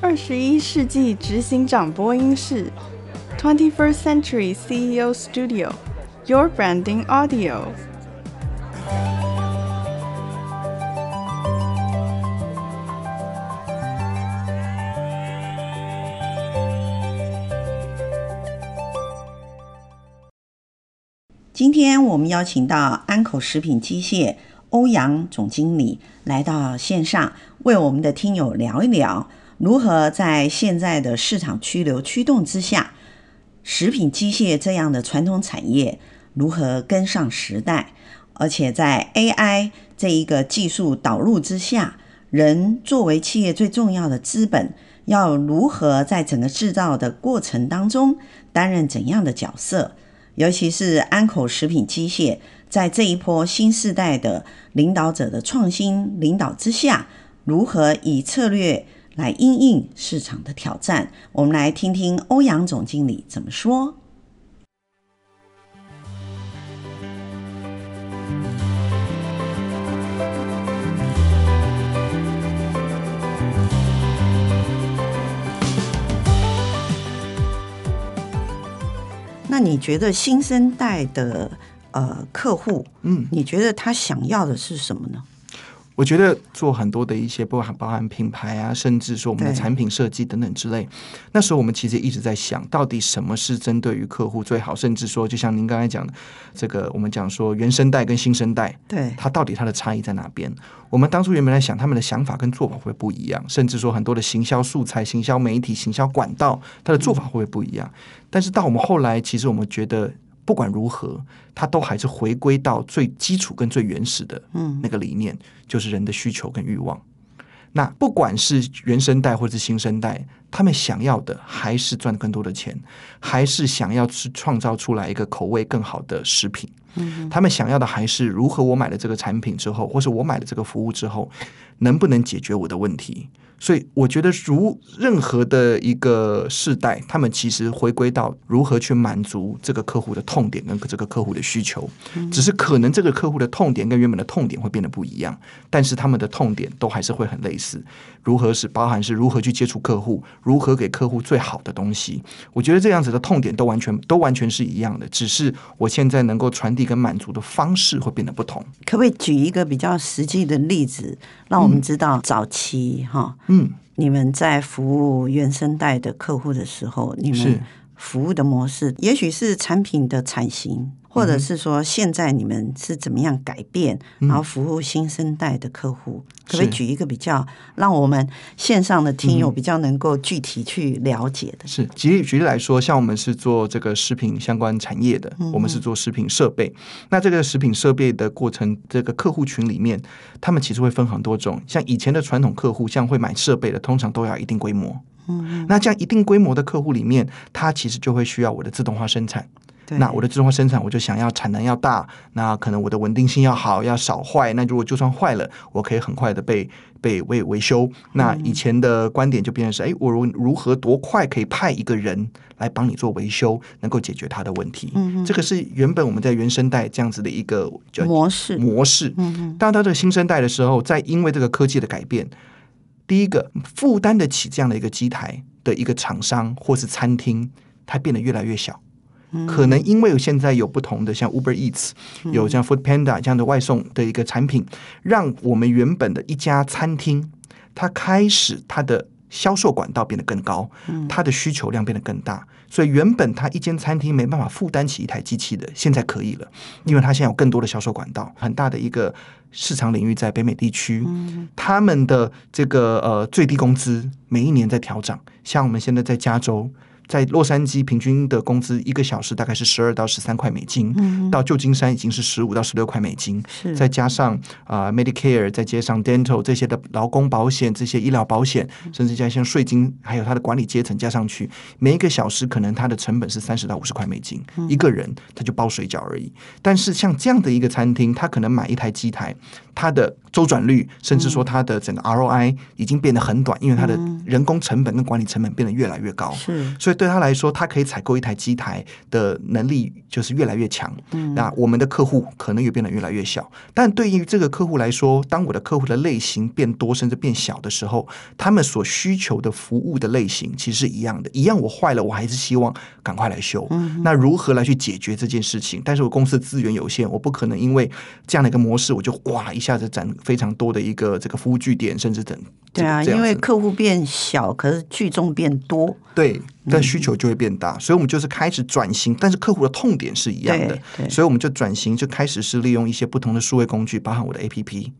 二十一世纪执行长播音室，Twenty First Century CEO Studio，Your Branding Audio。今天我们邀请到安口食品机械欧阳总经理来到线上，为我们的听友聊一聊，如何在现在的市场趋流驱动之下，食品机械这样的传统产业如何跟上时代，而且在 AI 这一个技术导入之下，人作为企业最重要的资本，要如何在整个制造的过程当中担任怎样的角色？尤其是安口食品机械，在这一波新时代的领导者的创新领导之下，如何以策略来应应市场的挑战？我们来听听欧阳总经理怎么说。那你觉得新生代的呃客户，嗯，你觉得他想要的是什么呢？我觉得做很多的一些包含包含品牌啊，甚至说我们的产品设计等等之类，那时候我们其实一直在想到底什么是针对于客户最好，甚至说就像您刚才讲的，这个我们讲说原生代跟新生代，对，它到底它的差异在哪边？我们当初原本在想他们的想法跟做法会不会不一样，甚至说很多的行销素材、行销媒体、行销管道，它的做法会不会不一样？但是到我们后来，其实我们觉得。不管如何，它都还是回归到最基础跟最原始的那个理念，嗯、就是人的需求跟欲望。那不管是原生代或者是新生代，他们想要的还是赚更多的钱，还是想要去创造出来一个口味更好的食品。嗯、他们想要的还是如何我买了这个产品之后，或是我买了这个服务之后，能不能解决我的问题？所以我觉得，如任何的一个世代，他们其实回归到如何去满足这个客户的痛点跟这个客户的需求，只是可能这个客户的痛点跟原本的痛点会变得不一样，但是他们的痛点都还是会很类似。如何是包含是如何去接触客户，如何给客户最好的东西？我觉得这样子的痛点都完全都完全是一样的，只是我现在能够传递跟满足的方式会变得不同。可不可以举一个比较实际的例子，让我们知道早期哈？嗯，你们在服务原生代的客户的时候，你们服务的模式，也许是产品的产型。或者是说，现在你们是怎么样改变，然后服务新生代的客户？嗯、可不可以举一个比较，让我们线上的听友比较能够具体去了解的？是举例举例来说，像我们是做这个食品相关产业的，嗯、我们是做食品设备。那这个食品设备的过程，这个客户群里面，他们其实会分很多种。像以前的传统客户，像会买设备的，通常都要一定规模。嗯，那这样一定规模的客户里面，他其实就会需要我的自动化生产。那我的自动化生产，我就想要产能要大，那可能我的稳定性要好，要少坏。那如果就算坏了，我可以很快的被被维维修。那以前的观点就变成是：哎，我如如何多快可以派一个人来帮你做维修，能够解决他的问题？嗯，这个是原本我们在原生代这样子的一个模式模式。嗯，当到这个新生代的时候，在因为这个科技的改变，第一个负担得起这样的一个机台的一个厂商或是餐厅，它变得越来越小。可能因为现在有不同的像 Uber Eats，有像 Food Panda 这样的外送的一个产品，让我们原本的一家餐厅，它开始它的销售管道变得更高，它的需求量变得更大，所以原本它一间餐厅没办法负担起一台机器的，现在可以了，因为它现在有更多的销售管道，很大的一个市场领域在北美地区，他们的这个呃最低工资每一年在调涨，像我们现在在加州。在洛杉矶，平均的工资一个小时大概是十二到十三块美金，嗯、到旧金山已经是十五到十六块美金。再加上啊、呃、Medicare，再加上 Dental 这些的劳工保险、这些医疗保险，甚至加上税金，还有它的管理阶层加上去，每一个小时可能它的成本是三十到五十块美金。嗯、一个人他就包水饺而已。但是像这样的一个餐厅，他可能买一台机台，它的周转率，甚至说它的整个 ROI 已经变得很短，因为它的人工成本跟管理成本变得越来越高。是，所以。对他来说，他可以采购一台机台的能力就是越来越强。嗯，那我们的客户可能也变得越来越小。但对于这个客户来说，当我的客户的类型变多甚至变小的时候，他们所需求的服务的类型其实是一样的。一样，我坏了，我还是希望赶快来修。嗯，那如何来去解决这件事情？但是我公司资源有限，我不可能因为这样的一个模式，我就哇一下子展非常多的一个这个服务据点，甚至等。对啊，因为客户变小，可是聚众变多。对。但需求就会变大，所以我们就是开始转型，但是客户的痛点是一样的，所以我们就转型，就开始是利用一些不同的数位工具，包含我的 APP，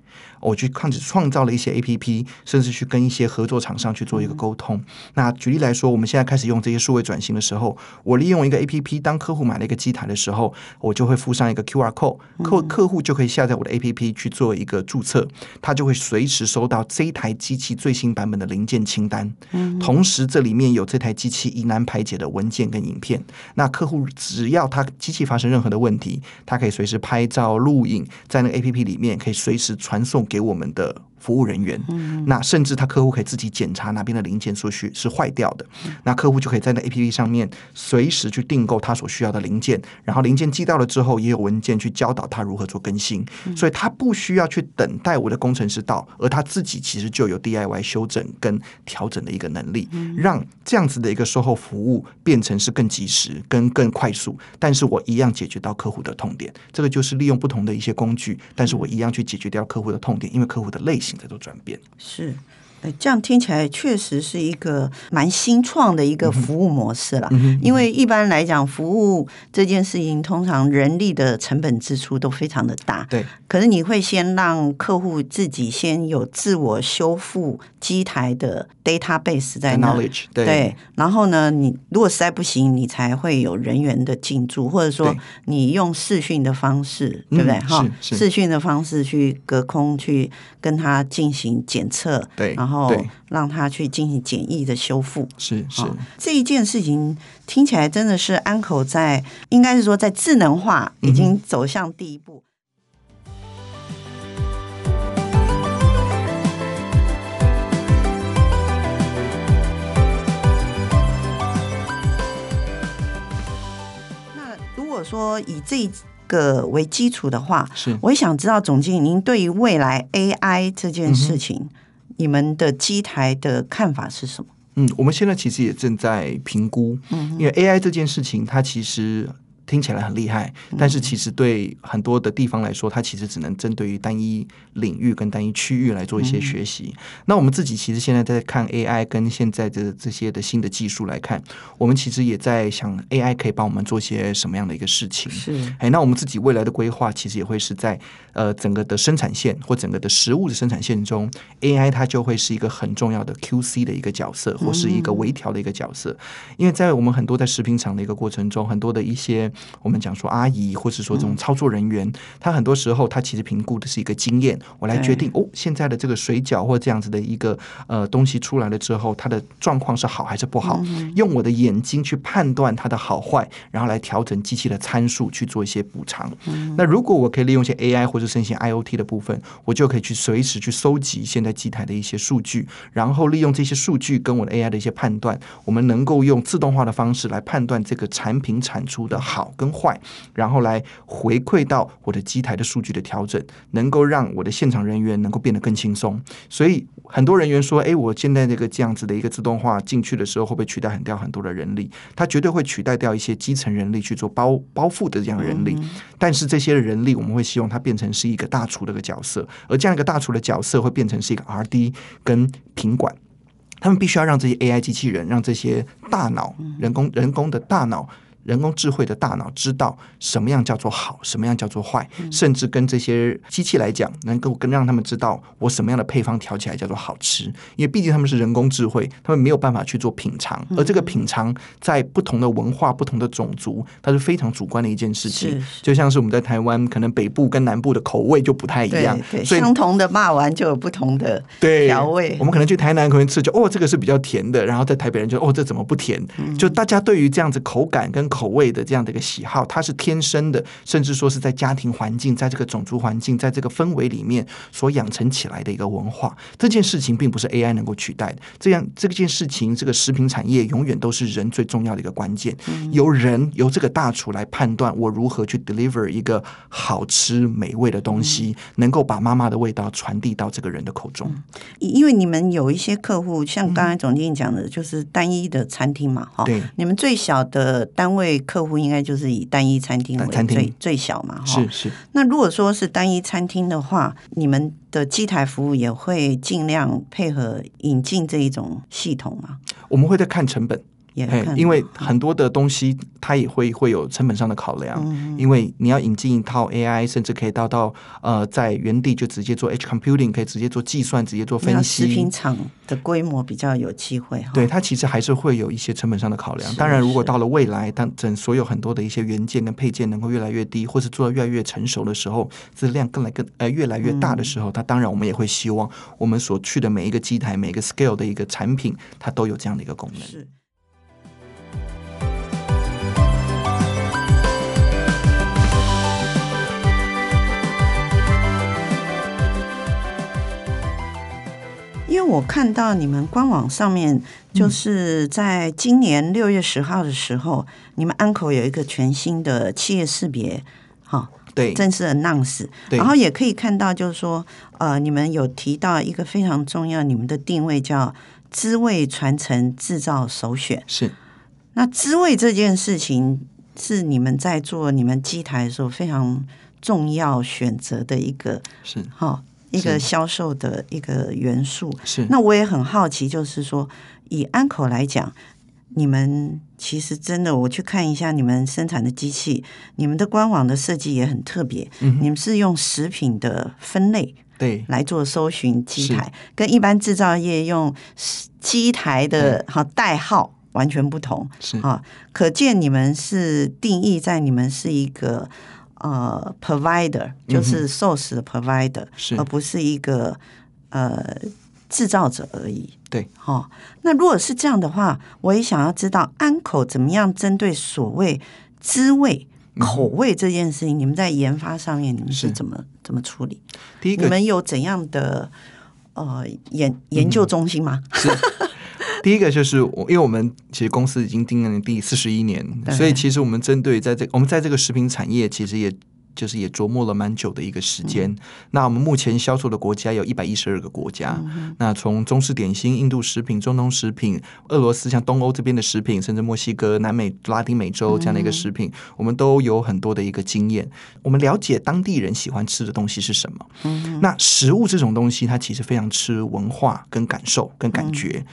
我去开始创造了一些 APP，甚至去跟一些合作厂商去做一个沟通。那举例来说，我们现在开始用这些数位转型的时候，我利用一个 APP，当客户买了一个机台的时候，我就会附上一个 QR code，客客户就可以下载我的 APP 去做一个注册，他就会随时收到这一台机器最新版本的零件清单，同时这里面有这台机器。疑难排解的文件跟影片，那客户只要他机器发生任何的问题，他可以随时拍照录影，在那个 APP 里面可以随时传送给我们的。服务人员，那甚至他客户可以自己检查哪边的零件所需是坏掉的，那客户就可以在那 APP 上面随时去订购他所需要的零件，然后零件寄到了之后，也有文件去教导他如何做更新，所以他不需要去等待我的工程师到，而他自己其实就有 DIY 修整跟调整的一个能力，让这样子的一个售后服务变成是更及时跟更快速，但是我一样解决到客户的痛点，这个就是利用不同的一些工具，但是我一样去解决掉客户的痛点，因为客户的类型。现在都转变。是，哎，这样听起来确实是一个蛮新创的一个服务模式了。因为一般来讲，服务这件事情通常人力的成本支出都非常的大。对，可是你会先让客户自己先有自我修复机台的 database 在那里，对，对，然后呢，你如果实在不行，你才会有人员的进驻，或者说你用视讯的方式，对，对不对？哈、嗯，视讯的方式去隔空去跟他进行检测，对，然后让他去进行简易的修复，是是。这一件事情听起来真的是安口在，应该是说在智能化已经走向第一步。嗯如果说以这个为基础的话，是，我也想知道总经理，您对于未来 AI 这件事情，嗯、你们的机台的看法是什么？嗯，我们现在其实也正在评估，嗯，因为 AI 这件事情，它其实。听起来很厉害，但是其实对很多的地方来说，它其实只能针对于单一领域跟单一区域来做一些学习。那我们自己其实现在在看 AI 跟现在的这些的新的技术来看，我们其实也在想 AI 可以帮我们做些什么样的一个事情。是，哎，那我们自己未来的规划其实也会是在呃整个的生产线或整个的食物的生产线中，AI 它就会是一个很重要的 QC 的一个角色，或是一个微调的一个角色。因为在我们很多在食品厂的一个过程中，很多的一些我们讲说阿姨，或是说这种操作人员，他很多时候他其实评估的是一个经验，我来决定哦，现在的这个水饺或这样子的一个呃东西出来了之后，它的状况是好还是不好？用我的眼睛去判断它的好坏，然后来调整机器的参数去做一些补偿。那如果我可以利用一些 AI 或者甚至 IoT 的部分，我就可以去随时去收集现在机台的一些数据，然后利用这些数据跟我的 AI 的一些判断，我们能够用自动化的方式来判断这个产品产出的好跟坏，然后来回馈到我的机台的数据的调整，能够让我的现场人员能够变得更轻松。所以很多人员说：“哎，我现在这个这样子的一个自动化进去的时候，会不会取代很掉很多的人力？它绝对会取代掉一些基层人力去做包包覆的这样的人力。但是这些人力，我们会希望它变成是一个大厨的一个角色，而这样一个大厨的角色会变成是一个 RD 跟品管，他们必须要让这些 AI 机器人，让这些大脑人工人工的大脑。”人工智慧的大脑知道什么样叫做好，什么样叫做坏，甚至跟这些机器来讲，能够更让他们知道我什么样的配方调起来叫做好吃。因为毕竟他们是人工智慧，他们没有办法去做品尝，而这个品尝在不同的文化、不同的种族，它是非常主观的一件事情。就像是我们在台湾，可能北部跟南部的口味就不太一样，所以相同的骂完就有不同的调味。我们可能去台南可能吃就哦，这个是比较甜的，然后在台北人就哦，这怎么不甜？就大家对于这样子口感跟口口味的这样的一个喜好，它是天生的，甚至说是在家庭环境，在这个种族环境，在这个氛围里面所养成起来的一个文化。这件事情并不是 AI 能够取代的。这样这件事情，这个食品产业永远都是人最重要的一个关键。由人由这个大厨来判断我如何去 deliver 一个好吃美味的东西，能够把妈妈的味道传递到这个人的口中。因为你们有一些客户，像刚才总经理讲的，就是单一的餐厅嘛，哈。对。你们最小的单位客户应该就是以单一餐厅为最最最小嘛，哈。是是。那如果说是单一餐厅的话，你们的机台服务也会尽量配合引进这一种系统吗？我们会在看成本。嘿，因为很多的东西它也会会有成本上的考量，因为你要引进一套 AI，甚至可以到到呃在原地就直接做 Edge Computing，可以直接做计算，直接做分析。食品厂的规模比较有机会哈。对，它其实还是会有一些成本上的考量。当然，如果到了未来，当整所有很多的一些元件跟配件能够越来越低，或是做的越来越成熟的时候，质量更来更呃越来越大的时候，它当然我们也会希望我们所去的每一个机台、每一个 scale 的一个产品，它都有这样的一个功能。是。我看到你们官网上面，就是在今年六月十号的时候，嗯、你们安口有一个全新的企业识别，哈，对，正式的 announce，然后也可以看到，就是说，呃，你们有提到一个非常重要，你们的定位叫滋味传承制造首选，是。那滋味这件事情是你们在做你们机台的时候非常重要选择的一个，是，哈。一个销售的一个元素。是，那我也很好奇，就是说以安口来讲，你们其实真的，我去看一下你们生产的机器，你们的官网的设计也很特别，嗯，你们是用食品的分类对。来做搜寻机台，跟一般制造业用机台的哈代号完全不同，是。啊，可见你们是定义在你们是一个。呃，provider 就是 source 的 provider，嗯、而不是一个呃制造者而已。对，哈、哦。那如果是这样的话，我也想要知道安口怎么样针对所谓滋味、口味这件事情，嗯、你们在研发上面你们是怎么是怎么处理？第一个，你们有怎样的呃研研究中心吗？是。第一个就是我，因为我们其实公司已经经营了第四十一年，所以其实我们针对在这我们在这个食品产业，其实也就是也琢磨了蛮久的一个时间。嗯、那我们目前销售的国家有一百一十二个国家，嗯、那从中式点心、印度食品、中东食品、俄罗斯像东欧这边的食品，甚至墨西哥、南美、拉丁美洲这样的一个食品，嗯、我们都有很多的一个经验。我们了解当地人喜欢吃的东西是什么。嗯、那食物这种东西，它其实非常吃文化、跟感受、跟感觉。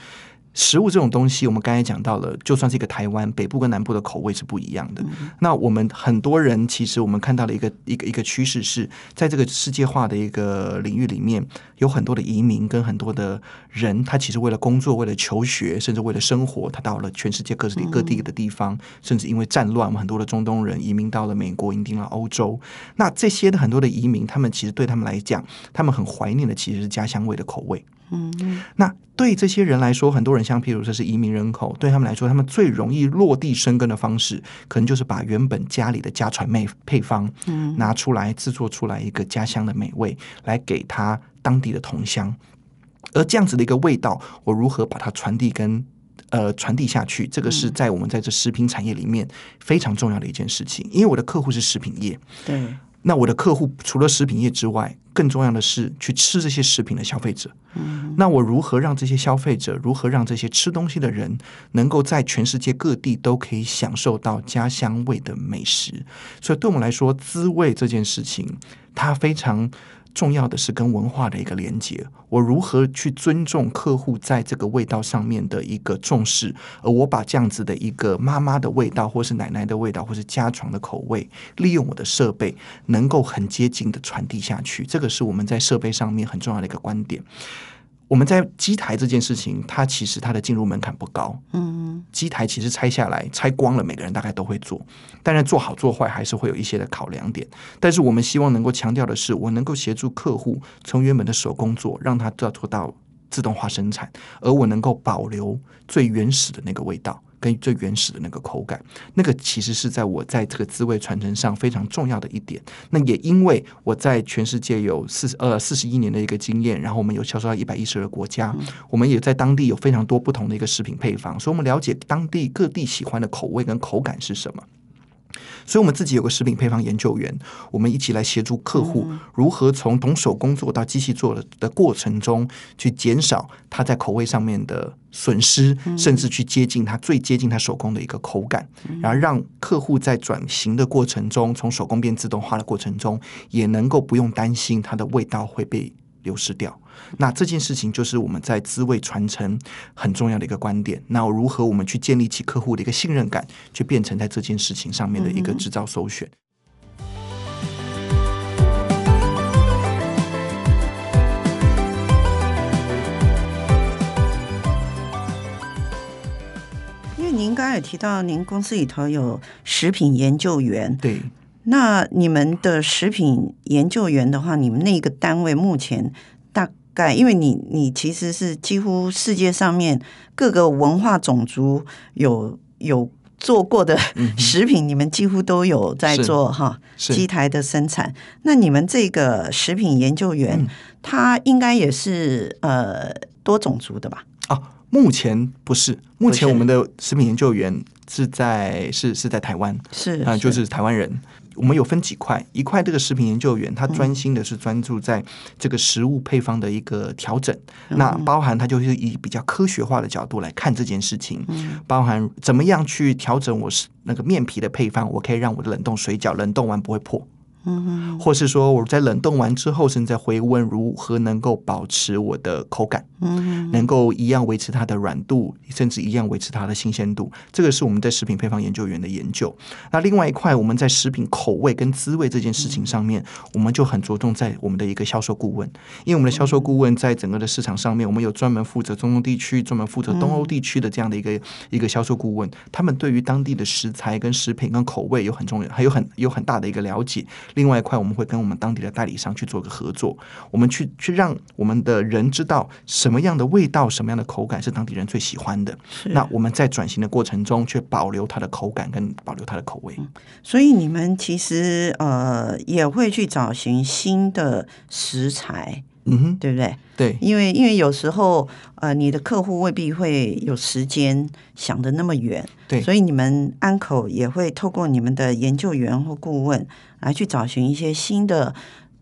嗯食物这种东西，我们刚才讲到了，就算是一个台湾北部跟南部的口味是不一样的。嗯、那我们很多人其实我们看到了一个一个一个趋势是，在这个世界化的一个领域里面，有很多的移民跟很多的人，他其实为了工作、为了求学，甚至为了生活，他到了全世界各地各地的地方，嗯、甚至因为战乱，我们很多的中东人移民到了美国，移民到了欧洲。那这些的很多的移民，他们其实对他们来讲，他们很怀念的其实是家乡味的口味。嗯，那对这些人来说，很多人像譬如说是移民人口，对他们来说，他们最容易落地生根的方式，可能就是把原本家里的家传配配方，嗯，拿出来制作出来一个家乡的美味，来给他当地的同乡。而这样子的一个味道，我如何把它传递跟呃传递下去？这个是在我们在这食品产业里面非常重要的一件事情，因为我的客户是食品业，对。那我的客户除了食品业之外，更重要的是去吃这些食品的消费者。嗯，那我如何让这些消费者，如何让这些吃东西的人，能够在全世界各地都可以享受到家乡味的美食？所以对我们来说，滋味这件事情，它非常。重要的是跟文化的一个连接，我如何去尊重客户在这个味道上面的一个重视，而我把这样子的一个妈妈的味道，或是奶奶的味道，或是家传的口味，利用我的设备，能够很接近的传递下去，这个是我们在设备上面很重要的一个观点。我们在机台这件事情，它其实它的进入门槛不高。嗯，机台其实拆下来拆光了，每个人大概都会做。当然做好做坏还是会有一些的考量点。但是我们希望能够强调的是，我能够协助客户从原本的手工做，让它做做到自动化生产，而我能够保留最原始的那个味道。跟最原始的那个口感，那个其实是在我在这个滋味传承上非常重要的一点。那也因为我在全世界有四十呃四十一年的一个经验，然后我们有销售到一百一十二个国家，嗯、我们也在当地有非常多不同的一个食品配方，所以我们了解当地各地喜欢的口味跟口感是什么。所以，我们自己有个食品配方研究员，我们一起来协助客户如何从懂手工做到机器做的的过程中，去减少他在口味上面的损失，甚至去接近他最接近他手工的一个口感，然后让客户在转型的过程中，从手工变自动化的过程中，也能够不用担心它的味道会被流失掉。那这件事情就是我们在滋味传承很重要的一个观点。那如何我们去建立起客户的一个信任感，就变成在这件事情上面的一个制造首选。因为您刚才也提到，您公司里头有食品研究员，对，那你们的食品研究员的话，你们那个单位目前大概因为你你其实是几乎世界上面各个文化种族有有做过的 食品，嗯、你们几乎都有在做哈机台的生产。那你们这个食品研究员，嗯、他应该也是呃多种族的吧？啊，目前不是，目前我们的食品研究员是在是是在台湾，是啊、呃，就是台湾人。我们有分几块，一块这个食品研究员，他专心的是专注在这个食物配方的一个调整，嗯、那包含他就是以比较科学化的角度来看这件事情，嗯、包含怎么样去调整我是那个面皮的配方，我可以让我的冷冻水饺冷冻完不会破。嗯，或是说我在冷冻完之后，甚至在回温，如何能够保持我的口感？嗯，能够一样维持它的软度，甚至一样维持它的新鲜度。这个是我们在食品配方研究员的研究。那另外一块，我们在食品口味跟滋味这件事情上面，我们就很着重在我们的一个销售顾问，因为我们的销售顾问在整个的市场上面，我们有专门负责中东地区、专门负责东欧地区的这样的一个一个销售顾问，他们对于当地的食材跟食品跟口味有很重要，还有很有很大的一个了解。另外一块，我们会跟我们当地的代理商去做个合作，我们去去让我们的人知道什么样的味道、什么样的口感是当地人最喜欢的。那我们在转型的过程中，却保留它的口感跟保留它的口味。嗯，所以你们其实呃也会去找寻新的食材。嗯哼，对不对？对，因为因为有时候呃，你的客户未必会有时间想的那么远，对，所以你们安口也会透过你们的研究员或顾问来去找寻一些新的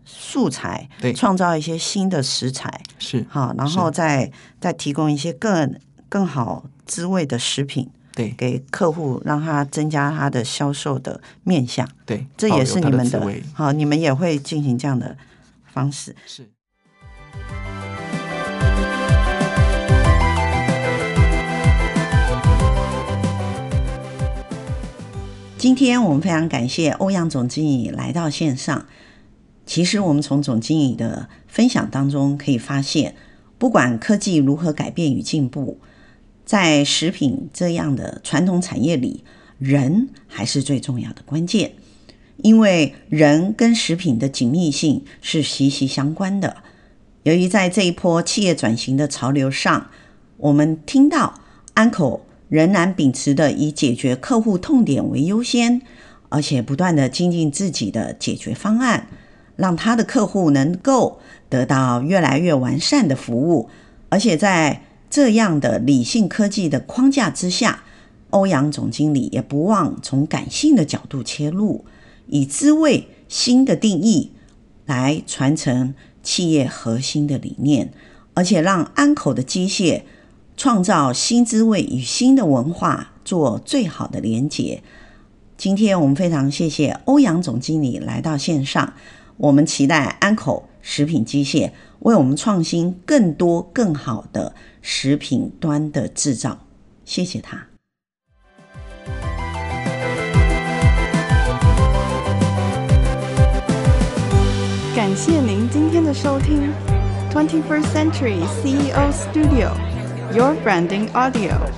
素材，对，创造一些新的食材，是好，然后再再提供一些更更好滋味的食品，对，给客户让他增加他的销售的面向，对，这也是你们的，好，你们也会进行这样的方式，是。今天我们非常感谢欧阳总经理来到线上。其实我们从总经理的分享当中可以发现，不管科技如何改变与进步，在食品这样的传统产业里，人还是最重要的关键。因为人跟食品的紧密性是息息相关的。由于在这一波企业转型的潮流上，我们听到安口。仍然秉持的以解决客户痛点为优先，而且不断的精进自己的解决方案，让他的客户能够得到越来越完善的服务。而且在这样的理性科技的框架之下，欧阳总经理也不忘从感性的角度切入，以滋味新的定义来传承企业核心的理念，而且让安口的机械。创造新滋味与新的文化，做最好的连结。今天我们非常谢谢欧阳总经理来到线上，我们期待安口食品机械为我们创新更多更好的食品端的制造。谢谢他。感谢您今天的收听，Twenty First Century CEO Studio。Your Branding Audio.